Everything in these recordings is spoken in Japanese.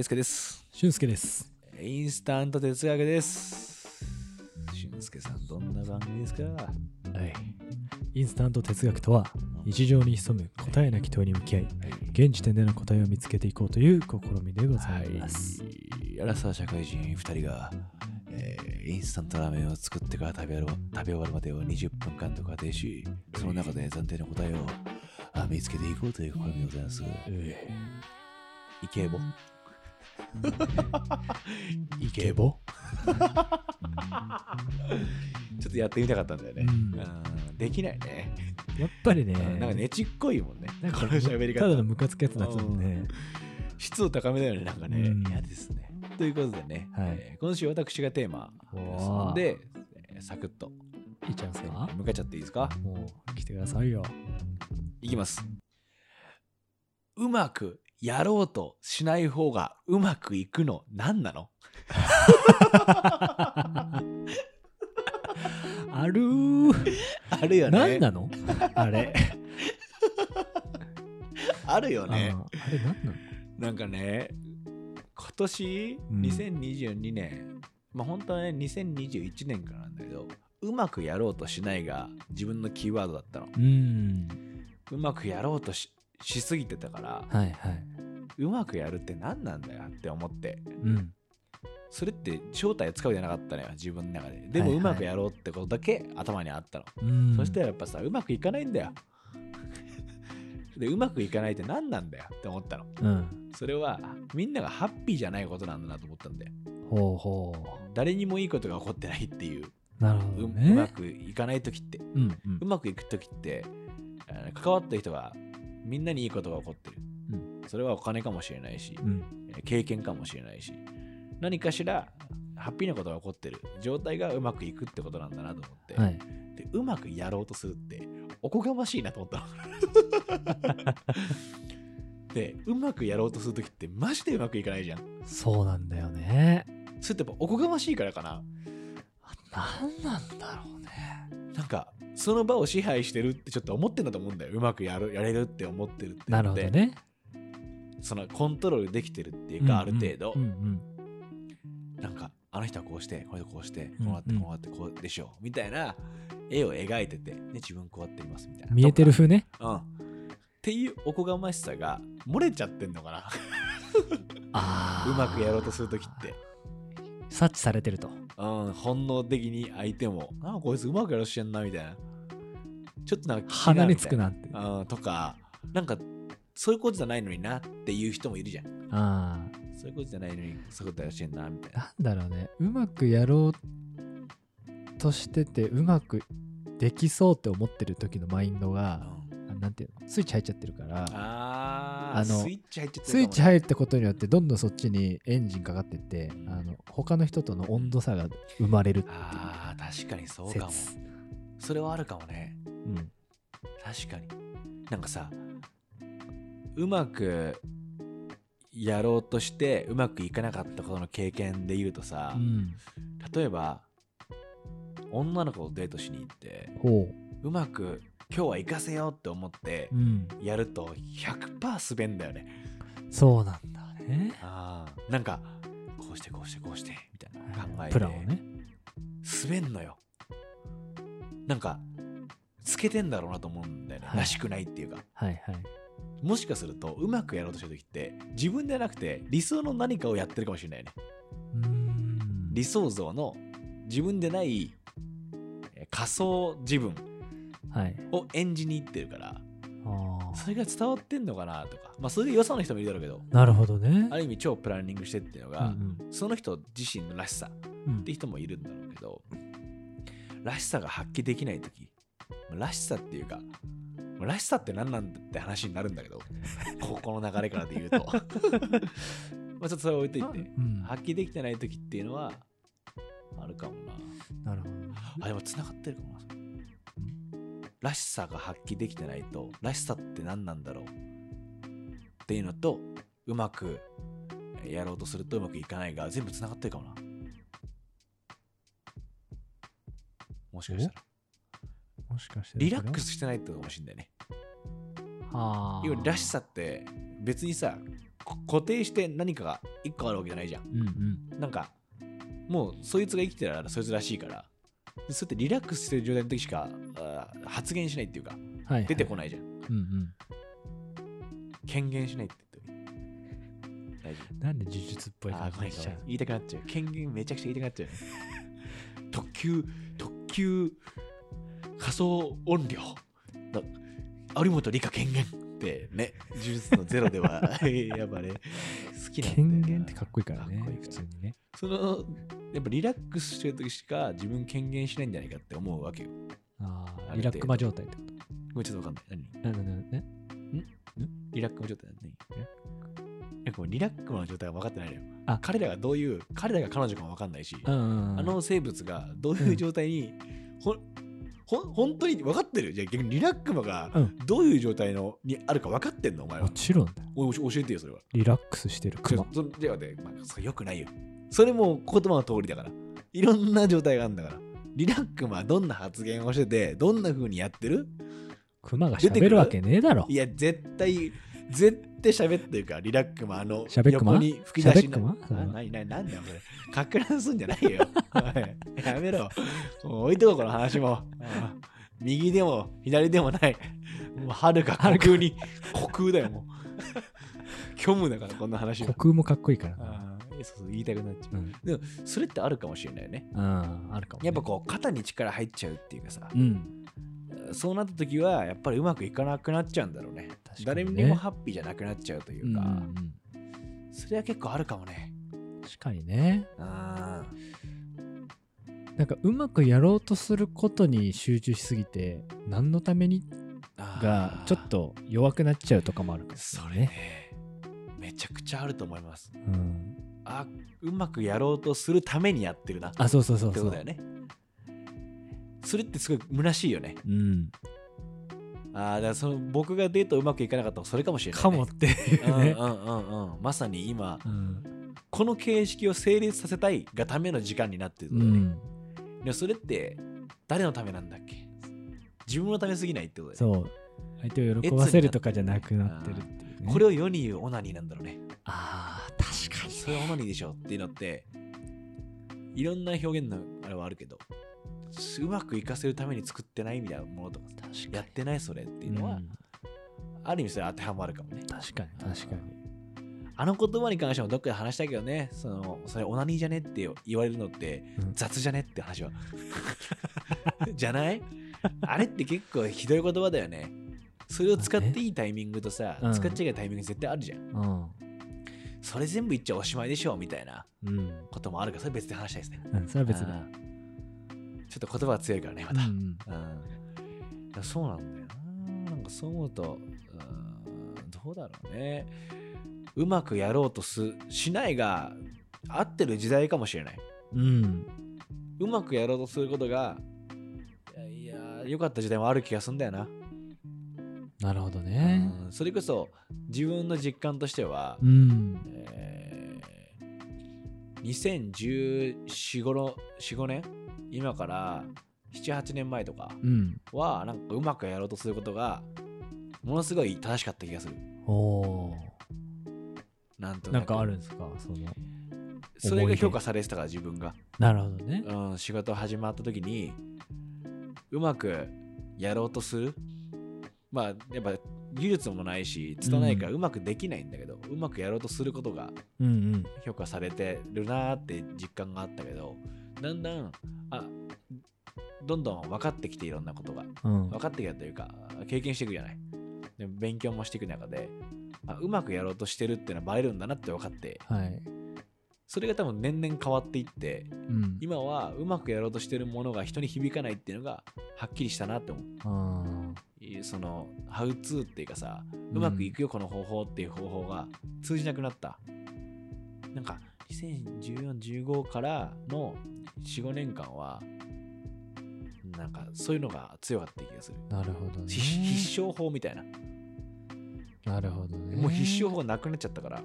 大輔です。俊介です。インスタント哲学です。俊介さん、どんな番組ですか？はい。インスタント哲学とは、日常に潜む答えなき問いに向き合い、現時点での答えを見つけていこうという試みでございます。はい。アラサー社会人2人が、えーインスタントラーメンを作ってから食べ食べ終わるまでを20分間と仮定し、その中で暫定の答えをあ見つけていこうという試みでございます。えイケボイイケボ？ちょっとやってみたかったんだよね。うんうんできないね。やっぱりね、なんかねちっこいもんね。なんかこの喋り方。ただのムカつくやつだったもんね。質を高めだよね、なんかね。うん嫌ですね。ということでね、はいえー今週私がテーマですで、えーサクッといっちゃうんすか？向かっちゃっていいですか？もう来てくださいよ。いきます。うまくやろうとしない方がうまくいくの何なの？あるー。あるよね。何なの？あれ。あるよあね。あれ何なの？なんかね、今年うん2022年、まあ本当はね、2021年からなんだけど、うまくやろうとしないが自分のキーワードだったの。うーん。うまくやろうとししすぎてたから、はいはい。うまくやるって何なんだよって思って、うん。それって正体を使うじゃなかったのよ、自分の中で。でもはいはいうまくやろうってことだけ頭にあったの。うんそしたらやっぱさ、うまくいかないんだよ。で、うまくいかないって何なんだよって思ったの。うん。それはみんながハッピーじゃないことなんだなと思ったんだよ。ほうほ誰にもいいことが起こってないっていう、う。なるほうどね。うまくいかない時って、うんうんうまくいく時って、関わった人はみんなにいいことが起こってる。うんそれはお金かもしれないし、うんえー経験かもしれないし、何かしらハッピーなことが起こってる状態がうまくいくってことなんだなと思って、はい。でうまくやろうとするっておこがましいなと思ったの。で、うまくやろうとするときってマジでうまくいかないじゃん。そうなんだよね。それってやっぱおこがましいからかな。何なんだろうね。なんか、その場を支配してるってちょっと思ってんだと思うんだよ。うまくやるやれるって思ってるって。なるほど。ね。そのコントロールできてるっていうか、ある程度、うんうんなんか、あの人はこうして、この人はこうして、うんこうなって、こうなって、こうでしょう。みたいな絵を描いてて、ね、自分こうやっていますみたいな。見えてると風ね。かうん。っていうおこがましさが漏れちゃってんのかな。あうまくやろうとするときって。察知されてると。うん、本能的に相手も、なんかこいつうまくやろうとしてんな、みたいな。ちょっとなんか鼻につくなって。うん、とか、なんか、そういうことじゃないのになっていう人もいるじゃん。ああ。そういうことじゃないのに、そういうことやろうとしてんな、みたいな。なんだろうね。うまくやろうとしてて、うまくできそうって思ってる時のマインドが、あなんていうの？スイッチ入っちゃってるから、あのスイッチ入っちゃってスイッチ入ったことによって、どんどんそっちにエンジンかかってって、あの他の人との温度差が生まれるっていうあー、確かにそうかも。説。それはあるかもね。うん。確かに。なんかさ、うまくやろうとして、うまくいかなかったことの経験で言うとさ、うん。例えば、女の子とデートしに行って、ほうまく今日は行かせようって思って。やると100%滑んだよね。そうなんだね。あーなんか、こうしてこうしてこうしてみたいな考えて。プランをね。滑んのよ。なんか、つけてんだろうなと思うんだよね。はいらしくないっていうか。はいはい。もしかすると、うまくやろうとしてる時って、自分ではなくて理想の何かをやってるかもしれないね。うーん。理想像の自分でないえー仮想自分はい。を演じに行ってるから、ああ。それが伝わってんのかなとか。まあ、それで良さの人もいるだろうけど、なるほどね。ある意味超プランニングしてっていうのうが、んその人自身のらしさうんって人もいるんだろうけど、らしさが発揮できないとき、らしさっていうか、らしさって何なんだって話になるんだけど、ここの流れからで言うと。まあちょっとそれ置いといて、うん発揮できてないときっていうのは、あるかもな。なるほどね。あ、でも繋がってるかもな。らしさが発揮できてないと、らしさって何なんだろうっていうのと、うまくやろうとするとうまくいかないが、全部繋がってるかもな。もしかしたら。もしかしてリラックスしてないってかもしれないね。ああ。要はらしさって別にさ、こ固定して何かが一個あるわけじゃないじゃんうんうん。なんかもうそいつが生きてたらそいつらしいからでそうやってリラックスしてる状態の時しか発言しないっていうかはい、はい。出てこないじゃん、うんうん。権限しないって言って大丈なんで呪術っぽい夫あ感じしちゃう言いたくなっちゃう権限めちゃくちゃ言いたくなっちゃうね特急特急仮想音量。の有本理香権限ってね呪術のゼロでは やっぱね好きなんだよな。権限ってかっこいいからねかっこいい、普通にね。そのやっぱリラックスしてる時しか自分権限しないんじゃないかって思うわけよ。ああ、リラックマ状態ってこごめんちょっとわかんない。何？と。なななね。リラックマ状態何？リラックマの状態が分かってないのよあ彼らがどういう彼らが彼女かも分かんないし、うんうんうん。あの生物がどういう状態に、ほほ本当に分かってる？じゃあ逆にリラックマがうん。どういう状態のにあるか分かってんの？お前もはちろん。お教えてよそれは。リラックスしてるクマ。そじゃあね、まあ、それよくないよ。それも言葉の通りだから。いろんな状態があるんだから。リラックマはどんな発言をしててどんな風にやってる？クマが出てくる喋るわけねえだろ。い。や絶対絶対喋ってるからリラックマあの横に吹き出し喋っくま？ななななんだよこれ。かく乱すんじゃないよ。やめろ。もう置いとこうこの話も。あ右でも左でもない。もう遥か虚空に。虚空だよもう。虚無だからこんな話は。虚空もかっこいいから。そうそう言いたくなっちゃう。うん。でもそれってあるかもしれないよね。ああ、あるかもね。やっぱこう肩に力入っちゃうっていうかさ。うん。そうなった時はやっぱりうまくいかなくなっちゃうんだろうね。ね。誰にもハッピーじゃなくなっちゃうというか、うんうんうん。それは結構あるかもね。確かにね。あなんかうまくやろうとすることに集中しすぎて、何のためにー。がちょっと弱くなっちゃうとかもあるそれめちゃくちゃあると思います。うん。あうまくやろうとするためにやってるなっあ、そうそうそうそう。てことだよねそれってすごい虚しいよねうん。ああだからその僕がデートうまくいかなかったのはそれかもしれない、ね、かもっていうね。うんうんうんうんまさに今うん。この形式を成立させたいがための時間になってるうのね、ん。でもそれって誰のためなんだっけ？自分のためすぎないってことだよねそう。相手を喜ばせるとかじゃなくなってるっていうね。これを世に言うオナニーなんだろうねああ、確かに。それはオナニーでしょっていうのっていろんな表現のあれはあるけどうまくいかせるために作ってないみたいなものとか。やってないそれっていうのは、うん。ある意味それ当てはまるかもね。確かに、確かに。あの言葉に関してもどっかで話したけどね。そのそれオナニーじゃねって言われるのってうん。雑じゃねって話は。じゃない？あれって結構ひどい言葉だよね。それを使っていいタイミングとさ、うん。使っちゃいけないタイミング絶対あるじゃん。うん。それ全部言っちゃおしまいでしょみたいなうん。こともあるからそれ別で話したいですね。うん、それは別だ。うんちょっと言葉が強いからねまた、うんうん。そうなんだよな。なんかそう思うとうんどうだろうね。うまくやろうとすしないが合ってる時代かもしれない。うん。うまくやろうとすることがいや良かった時代もある気がするんだよな、なるほどね。うん。それこそ自分の実感としては、うん。えー、2014、5年今から7、8年前とかうん。は、なんかうまくやろうとすることが、ものすごい正しかった気がする。なんとー。なんかある。るんですか？その。それが評価されてたから、自分が。なるほどね。うん、仕事始まった時に、うまくやろうとする。まあ、やっぱ技術もないし、拙いからうまくできないんだけど、うまくやろうとすることがうんうん。評価されてるなーって実感があったけどだんだんあどんどん分かってきていろんなことがうん分。かってきたというか経験していくじゃないで勉強もしていく中であうまくやろうとしてるっていうのはバレるんだなって分かってはい。それが多分年々変わっていってうん。今はうまくやろうとしてるものが人に響かないっていうのがはっきりしたなって思うそのハウツーっていうかさうまくいくよこの方法っていう方法が通じなくなったなんか2014-15からの45年間はなんかそういうのが強かった気がする、あ。なるほどね。必必勝法みたいな、なるほどね。もう必勝法がなくなっちゃったから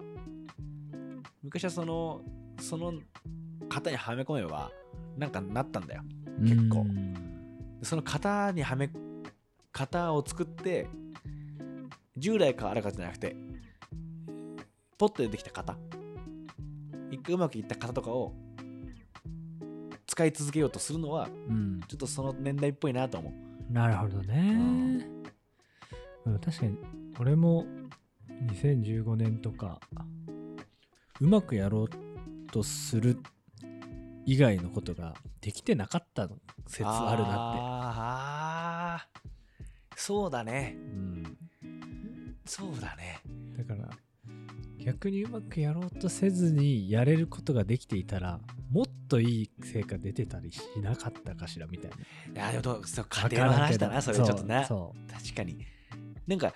昔はそのその型にはめ込めばなんかなったんだよ結構うんその型にはめ型を作って従来からあるかじゃなくてポッと出てきた型一回うまくいった型とかを使い続けようとするのはうん。ちょっとその年代っぽいなと思うなるほどね。うん、確かに、俺も2015年とか、うまくやろうとする以外のことができてなかったの説あるなあーあーそうだねって。うん。そうだねだから、逆にうまくやろうとせずにやれることができていたら、もっといい成果出てたりしなかったかしらみたいな。いやでもそうわ家庭の話だなそれちょっとそうなそう。確かになんか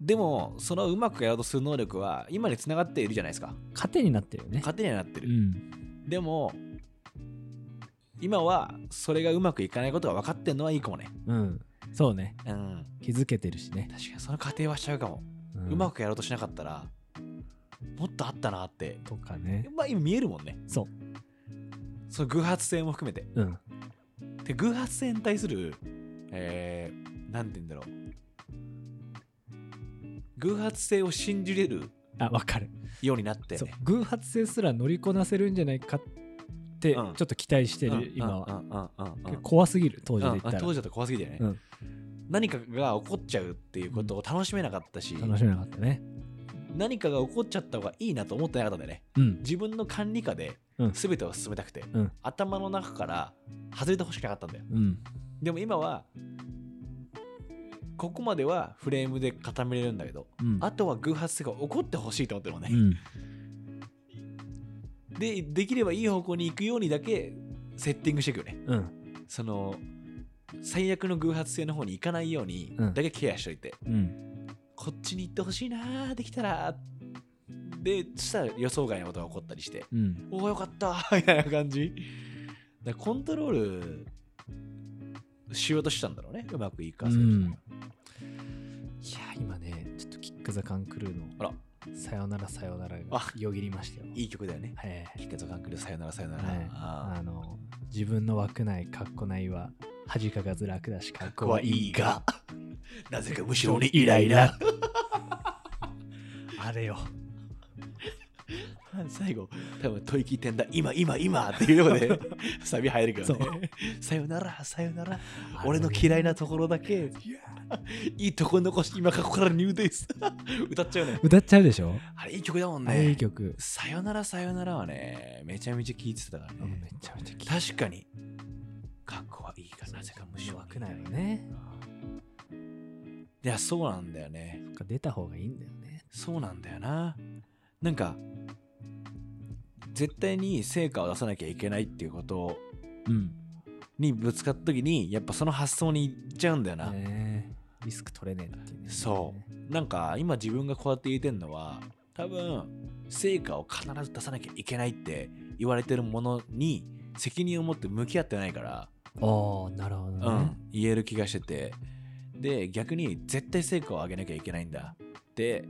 でもそのうまくやろうとする能力は今につながっているじゃないですか糧になってるよね。糧にはなってる、うん。でも今はそれがうまくいかないことが分かってんのはいいかもねうん。そうね。うん気づけてるしね。確かにその過程はしちゃうかも、ううまくやろうとしなかったらもっとあったなって。とかね。まあ今見えるもんね。そう。その偶発性も含めて。うん。で偶発性に対するえー、なんて言うんだろう。偶発性を信じれるあ、わかる。ようになって、そう。ね、偶発性すら乗りこなせるんじゃないかってちうん。ょっと期待してうん。る、今は。うん。うん。怖すぎる、当時でうん言ったら。当時だと怖すぎてね、うん。何かが起こっちゃうっていうことを楽しめなかったし、楽しめなかったね。何かが起こっちゃった方がいいなと思ってなかったんだよねうん。自分の管理下でうん全てを進めたくて、うん頭の中から外れてほしくなかったんだようん。でも今はここまではフレームで固めれるんだけどうん。あとは偶発性が起こってほしいと思ってるもんね、うん。でできればいい方向に行くようにだけセッティングしていくよねうん。その最悪の偶発性の方に行かないようにうんだけケアしといて、うん。こっちに行ってほしいなできたらでそしたら予想外のことが起こったりしてうん。おおよかった みたいな感じ。だコントロールしようとしたんだろうね。うまくいかせる、うん。いや、今ね、ちょっとキック・ザ・カンクルーの。あら。さよならさよならがあ。よぎりましたよ。いい曲だよね。はい。キッケゾカンクルさよならさよなら、はい、ああの自分の枠内かっこないは恥かかず楽だしかっーこはいいがなぜかむしろにイイライラ。あれよ。最後多分吐息点だ。今今今。っていうところでサビ入るけどね。さよならさよなら。俺の嫌いなところだけ。いいとこ残し今ここからニューデイス歌っちゃうね。歌っちゃうでしょ、あれいい曲だもんあれいいね曲、さよならさよならはねめちゃめちゃ聴いてたからね。うんめちゃめちゃ聴い確かに。かっこはいいがな。ぜかむしろ枠内はねいやそうなんだよね。出た方がいいんだよね。そうなんだよな。なんか絶対に成果を出さなきゃいけないっていうことうん。にぶつかった時にやっぱその発想にいっちゃうんだよな、ねリスク取れねえっていうね。そう。なんか今自分がこうやって言えてるのは多分成果を必ず出さなきゃいけないって言われてるものに責任を持って向き合ってないから、ああなるほどね、うん、言える気がしててで逆に絶対成果を上げなきゃいけないんだ。って、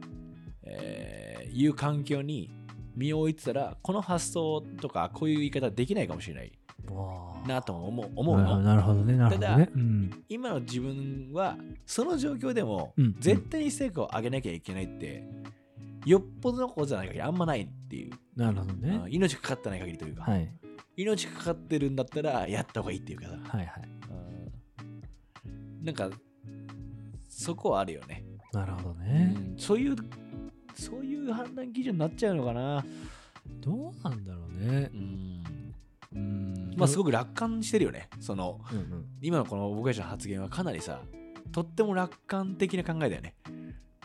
えーいう環境に身を置いてたらこの発想とかこういう言い方できないかもしれない。なとも思う思うの。なるほどねなるほどね。たうん。今の自分はその状況でもうん絶対に成果を上げなきゃいけないってよっぽどのことじゃない限りあんまないっていう、なるほどね。うん命かかってない限りというか、はい。命かかってるんだったらやった方がいいっていうかさ、はいはい。うんなんかそこはあるよね、なるほどね、うん。そういうそういう判断基準になっちゃうのかな、どうなんだろうね。うん。うん。まあすごく楽観してるよね。そのうんうん。今のこの僕たちの発言はかなりさとっても楽観的な考えだよね。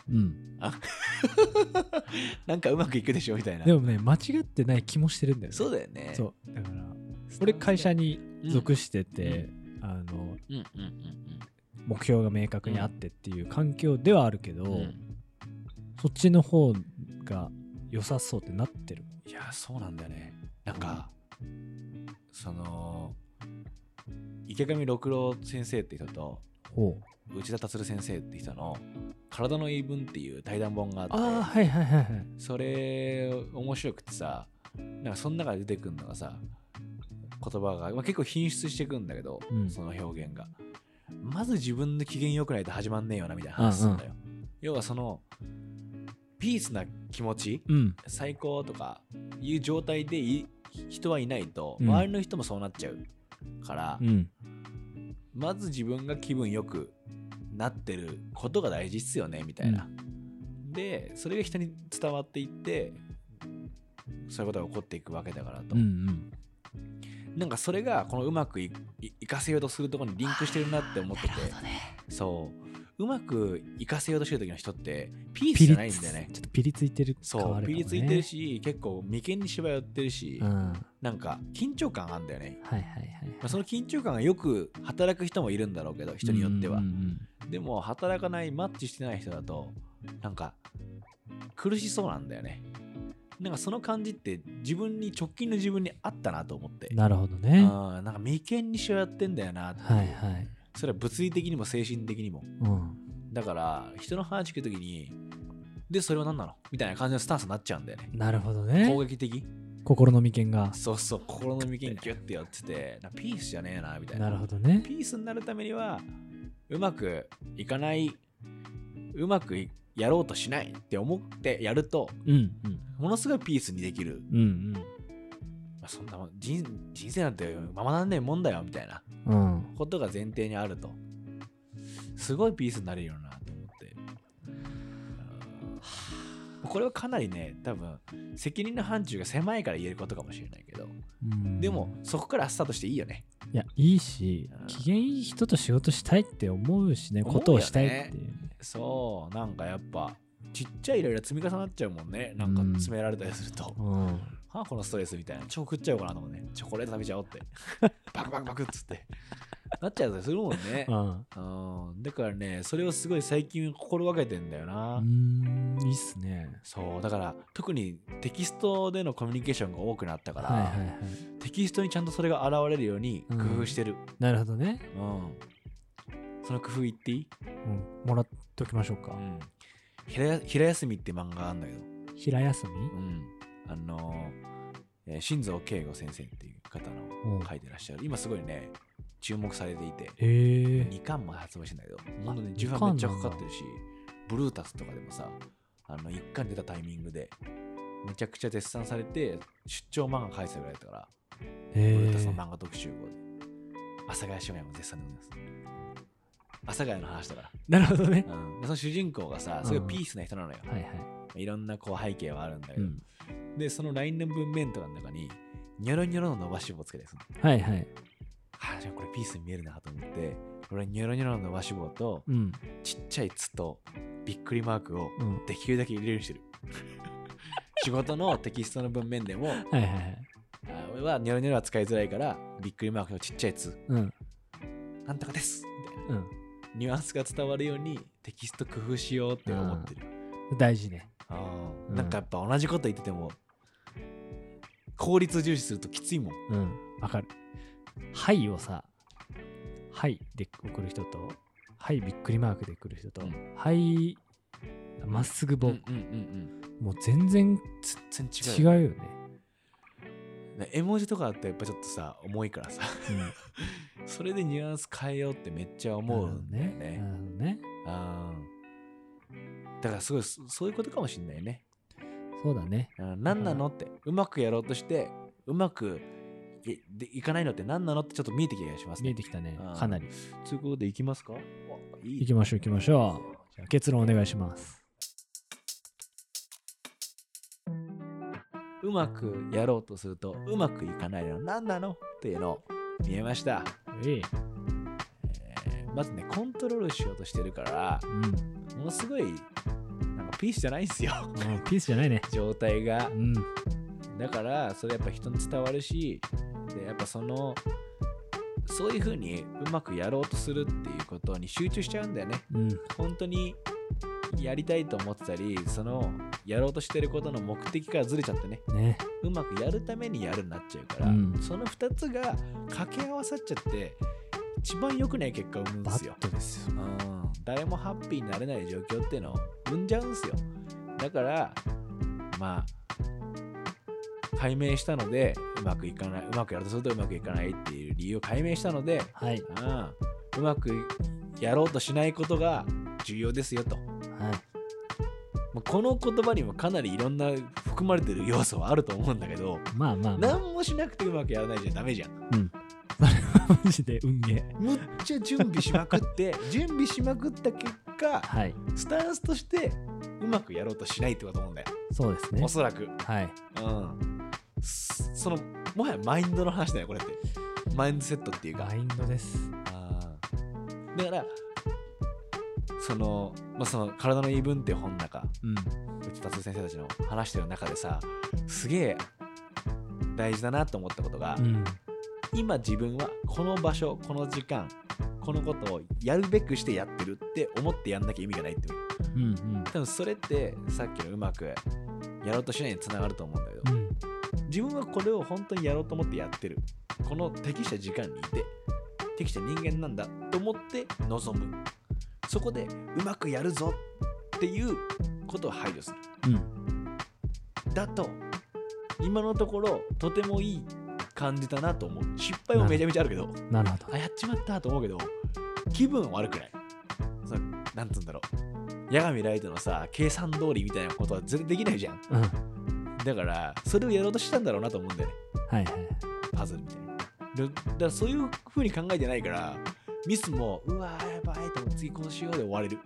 うん。なんかうまくいくでしょみたいな。でもね間違ってない気もしてるんだよね。そうだよね。そう。だから俺会社に属してて、あのうんうんうん目標が明確にあってっていう環境ではあるけど、うん。うん。そっちの方が良さそうってなってる。いやそうなんだよね。なんかその池上六郎先生って人とほう。内田達先生って人の「体の言い分」っていう対談本があってああはいはいはいはい。それ面白くてさなんかその中で出てくるのがさ言葉が、まあ、結構品質していくんだけど、うん。その表現がまず自分の機嫌良くないと始まんねえよなみたいな話すんだよ、要はそのピースな気持ちうん。最高とかいう状態でい人はいないとうん。周りの人もそうなっちゃうから、うん。まず自分が気分よくなってることが大事っすよねみたいな、でそれが人に伝わっていってそういうことが起こっていくわけだからと、うんうんなんかそれがこのうまくいいいかせようとするところにリンクしてるなって思ってて。ね。そう。うまくいかせようとしてる時の人ってピースピリじゃないんだよね。ちょっとピリついてるそう、ピリついてるし結構眉間にしわ寄ってるし、うん。はなんか緊張感あんだよね、いはいはいまあ、その緊張感がよく働く人もいるんだろうけど人によっては、うんうん。でも働かないマッチしてない人だとなんか苦しそうなんだよねなんかその感じって自分に直近の自分にあったなと思って。うんなるほどね。なんか眉間にしわ寄ってんだよなはいはい。それは物理的にも精神的にも。うん。だから人の話聞くときにでそれは何なの？みたいな感じのスタンスになっちゃうんだよね。なるほど攻ね撃的？心の眉間が。そうそう。心の眉間ギュッてやっててなピースじゃねえなみたいな。なるほどね。ピースになるためにはうまくいかないうまくいやろうとしないって思ってやるとうんうん。ものすごいピースにできる、うんまあ、そんなもん人人生なんてままなんねえもんだよみたいなうん。うんことが前提にあると。すごいピースになれるよなと思って。うんこれはかなりね多分責任の範疇が狭いから言えることかもしれないけど。うん。でもそこからスタートしていいよね。いやいいしうん。機嫌いい人と仕事したいって思うしね。ことをしたいっていうそうなんかやっぱちっちゃいイライラ積み重なっちゃうもんね。なんかうん。詰められたりすると、うん。はあこのストレスみたいな。チョコ食っちゃおうかなと思うね。チョコレート食べちゃおうって。バクバクバクっつって。なっちゃうとするもんね。うん。うん。だからねそれをすごい最近心がけてんだよな、うーんいいっすね。そう。だから特にテキストでのコミュニケーションが多くなったから、はいはいはい。テキストにちゃんとそれが現れるように工夫してる、なるほどね。うん。その工夫言っていい、うん。もらっておきましょうか。うん、平や平休みって漫画があるんだけど。平休み？うん、あのー、えー新蔵慶吾先生っていう方うんの書いてらっしゃる、今すごいね、注目されていて、へえ2巻も発売してんだけど、本当に二重めっちゃかかってるし、ブルータスとかでもさ、あの1巻出たタイミングで、めちゃくちゃ絶賛されて、出張漫画書いてたぐらいだったから、ブルータスのへ漫画特集号で、阿佐ヶ谷姉妹も絶賛でございます。阿佐ヶ谷の話だか。ら。なるほどね。うん、でその主人公がさ、すごいピースな人なのよ。はいはい。いろんなこう背景はあるんだけど、うんで、その LINE の文面とかの中に、ニョロニョロの伸ばし棒をつけたりするの。はいはい。はあ、じゃあこれピースに見えるなと思って、これニョロニョロの伸ばし棒と、うん。ちっちゃい「つ」とびっくりマークをうん。できるだけ入れるようにしてる。仕事のテキストの文面でも、はいはいはい。あ俺はニョロニョロは使いづらいから、びっくりマークのちっちゃい「つ」うん。なんとかです。みたいな。うんニュアンスが伝わるようにテキスト工夫しようって思ってる。大事ねあーうんなんかやっぱ同じこと言ってても、効率重視するときついもん。うんわかるはいをさはいで送る人とはいびっくりマークで送る人とうんはいまっすぐ棒うんうんうんうん。もう全然全然違うよ。違うよねね絵文字とかだってやっぱちょっとさ、重いからさ、うん。それでニュアンス変えようってめっちゃ思うんだよね。ね。あーだからすごいそそういうことかもしんないね。そうだね。うん。何なのって、うまくやろうとして、うまくいでいかないのって何なのってちょっと見えてきた気がしますね。見えてきたね。かなり。ということでいきますか？わいい。行きましょう行きましょう。じゃあ結論お願いしますうまくやろうとするとうまくいかないの何なの？っていうのを見えました、ええ。えーまずねコントロールしようとしてるからうん。ものすごいなんかピースじゃないんですよ。ピースじゃないね。状態が。うん。だからそれやっぱ人に伝わるしでやっぱそのそういう風にうまくやろうとするっていうことに集中しちゃうんだよね。うん。本当にやりたいと思ってたりそのやろうとしてることの目的からずれちゃってね。ね。うまくやるためにやるになっちゃうから、うん。その2つが掛け合わさっちゃって一番良くない結果を生むんでバすよですよ。うん、誰もハッピーになれない状況っていうのを生んじゃうんですよ。だからまあ解明したのでうまくいかないうまくやるとするとうまくいかないっていう理由を解明したので、はい。うん、うまくやろうとしないことが重要ですよと。はいまあこの言葉にもかなりいろんな含まれてる要素はあると思うんだけど、まあまあ、まあ、何もしなくてうまくやらないじゃダメじゃん。うん。それはマジで運ゲー。むっちゃ準備しまくって、準備しまくった結果、はい。スタンスとしてうまくやろうとしないってこと思うんだよ。そうですねお。そらく。はい。うん。そその、もはやマインドの話だよ、これって。マインドセットっていうかマ。インドです。あーだから、その、まあ、その、体の言い分って本の中、うん。内田先生たちの話してる中でさ、すげえ大事だなと思ったことが、うん。今自分はこの場所、この時間、このことをやるべくしてやってるって思ってやんなきゃ意味がないって。うんうん。多分それってさっきのうまくやろうとしないにつながると思うんだけど、うん。自分はこれを本当にやろうと思ってやってる。この適した時間にいて、適した人間なんだと思って臨む。そこでうまくやるぞっていうことを排除する。うん。だと、今のところとてもいい感じだなと思う。失敗もめちゃめちゃあるけど、なるほど。あ、やっちまったと思うけど、気分は悪くない。そのなんつうんだろう。八神ライトのさ、計算通りみたいなことは絶対できないじゃん。うん。はだから、それをやろうとしたんだろうなと思うんだよね。いはい。パズルみたいな。だだからそういう風に考えてないから、ミスも、うわーやばいと思って次こうしようで終われる。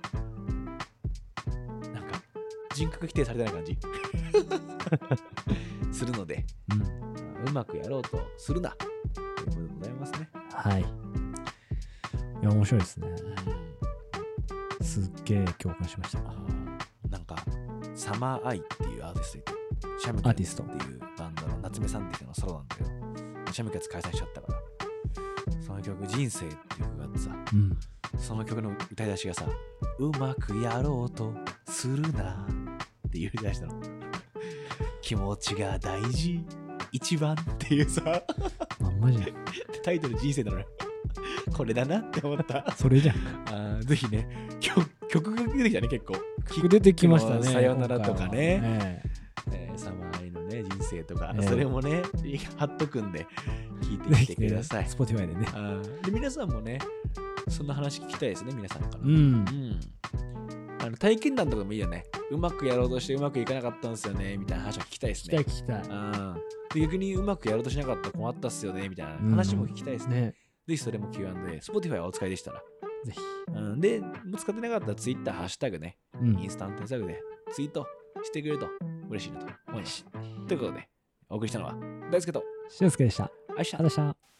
なんか、人格否定されてない感じ。するので、うん。うまくやろうとするな。ということでございますね。はい。いや、面白いですね。すっげえ共感しました。なんか、サマーアイっていうアーティストいて、シャムキャッツっていうバンドの夏目さんっていう人のソロなんだけど、シャムキャッツ解散しちゃったから、その曲、人生っていう曲があってさ、うん。その曲の歌い出しがさ、うまくやろうとするなっていう歌い出したの。気持ちが大事、一番っていうさ、まんまじゃん。タイトル人生なのよ。これだなって思った。それじゃん。あーぜひね曲、曲が出てきたね、結構。曲出てきましたね。さよならとかね今回はええーサマーアイのね、人生とか、ええそれもね、貼っとくんで、聞いてえみてください。 Spotify でね。で皆さんもね、そんな話聞きたいですね、皆さんから。うんう。んあの体験談とかでもいいよね。うまくやろうとしてうまくいかなかったんですよね、みたいな話を聞きたいです聞きたいね。聞きたい。うんで逆にうまくやろうとしなかったら困ったっすよね、みたいな話も聞きたいですね。ね。ぜひそれも Q&A、Spotify はお使いでしたら。ぜひ。うん、で、もう使ってなかったら Twitter、ハッシュタグね、うんインスタントタグでツイートしてくれると嬉しいなと思います。ということで、お送りしたのは大輔と、俊介でした。ありあい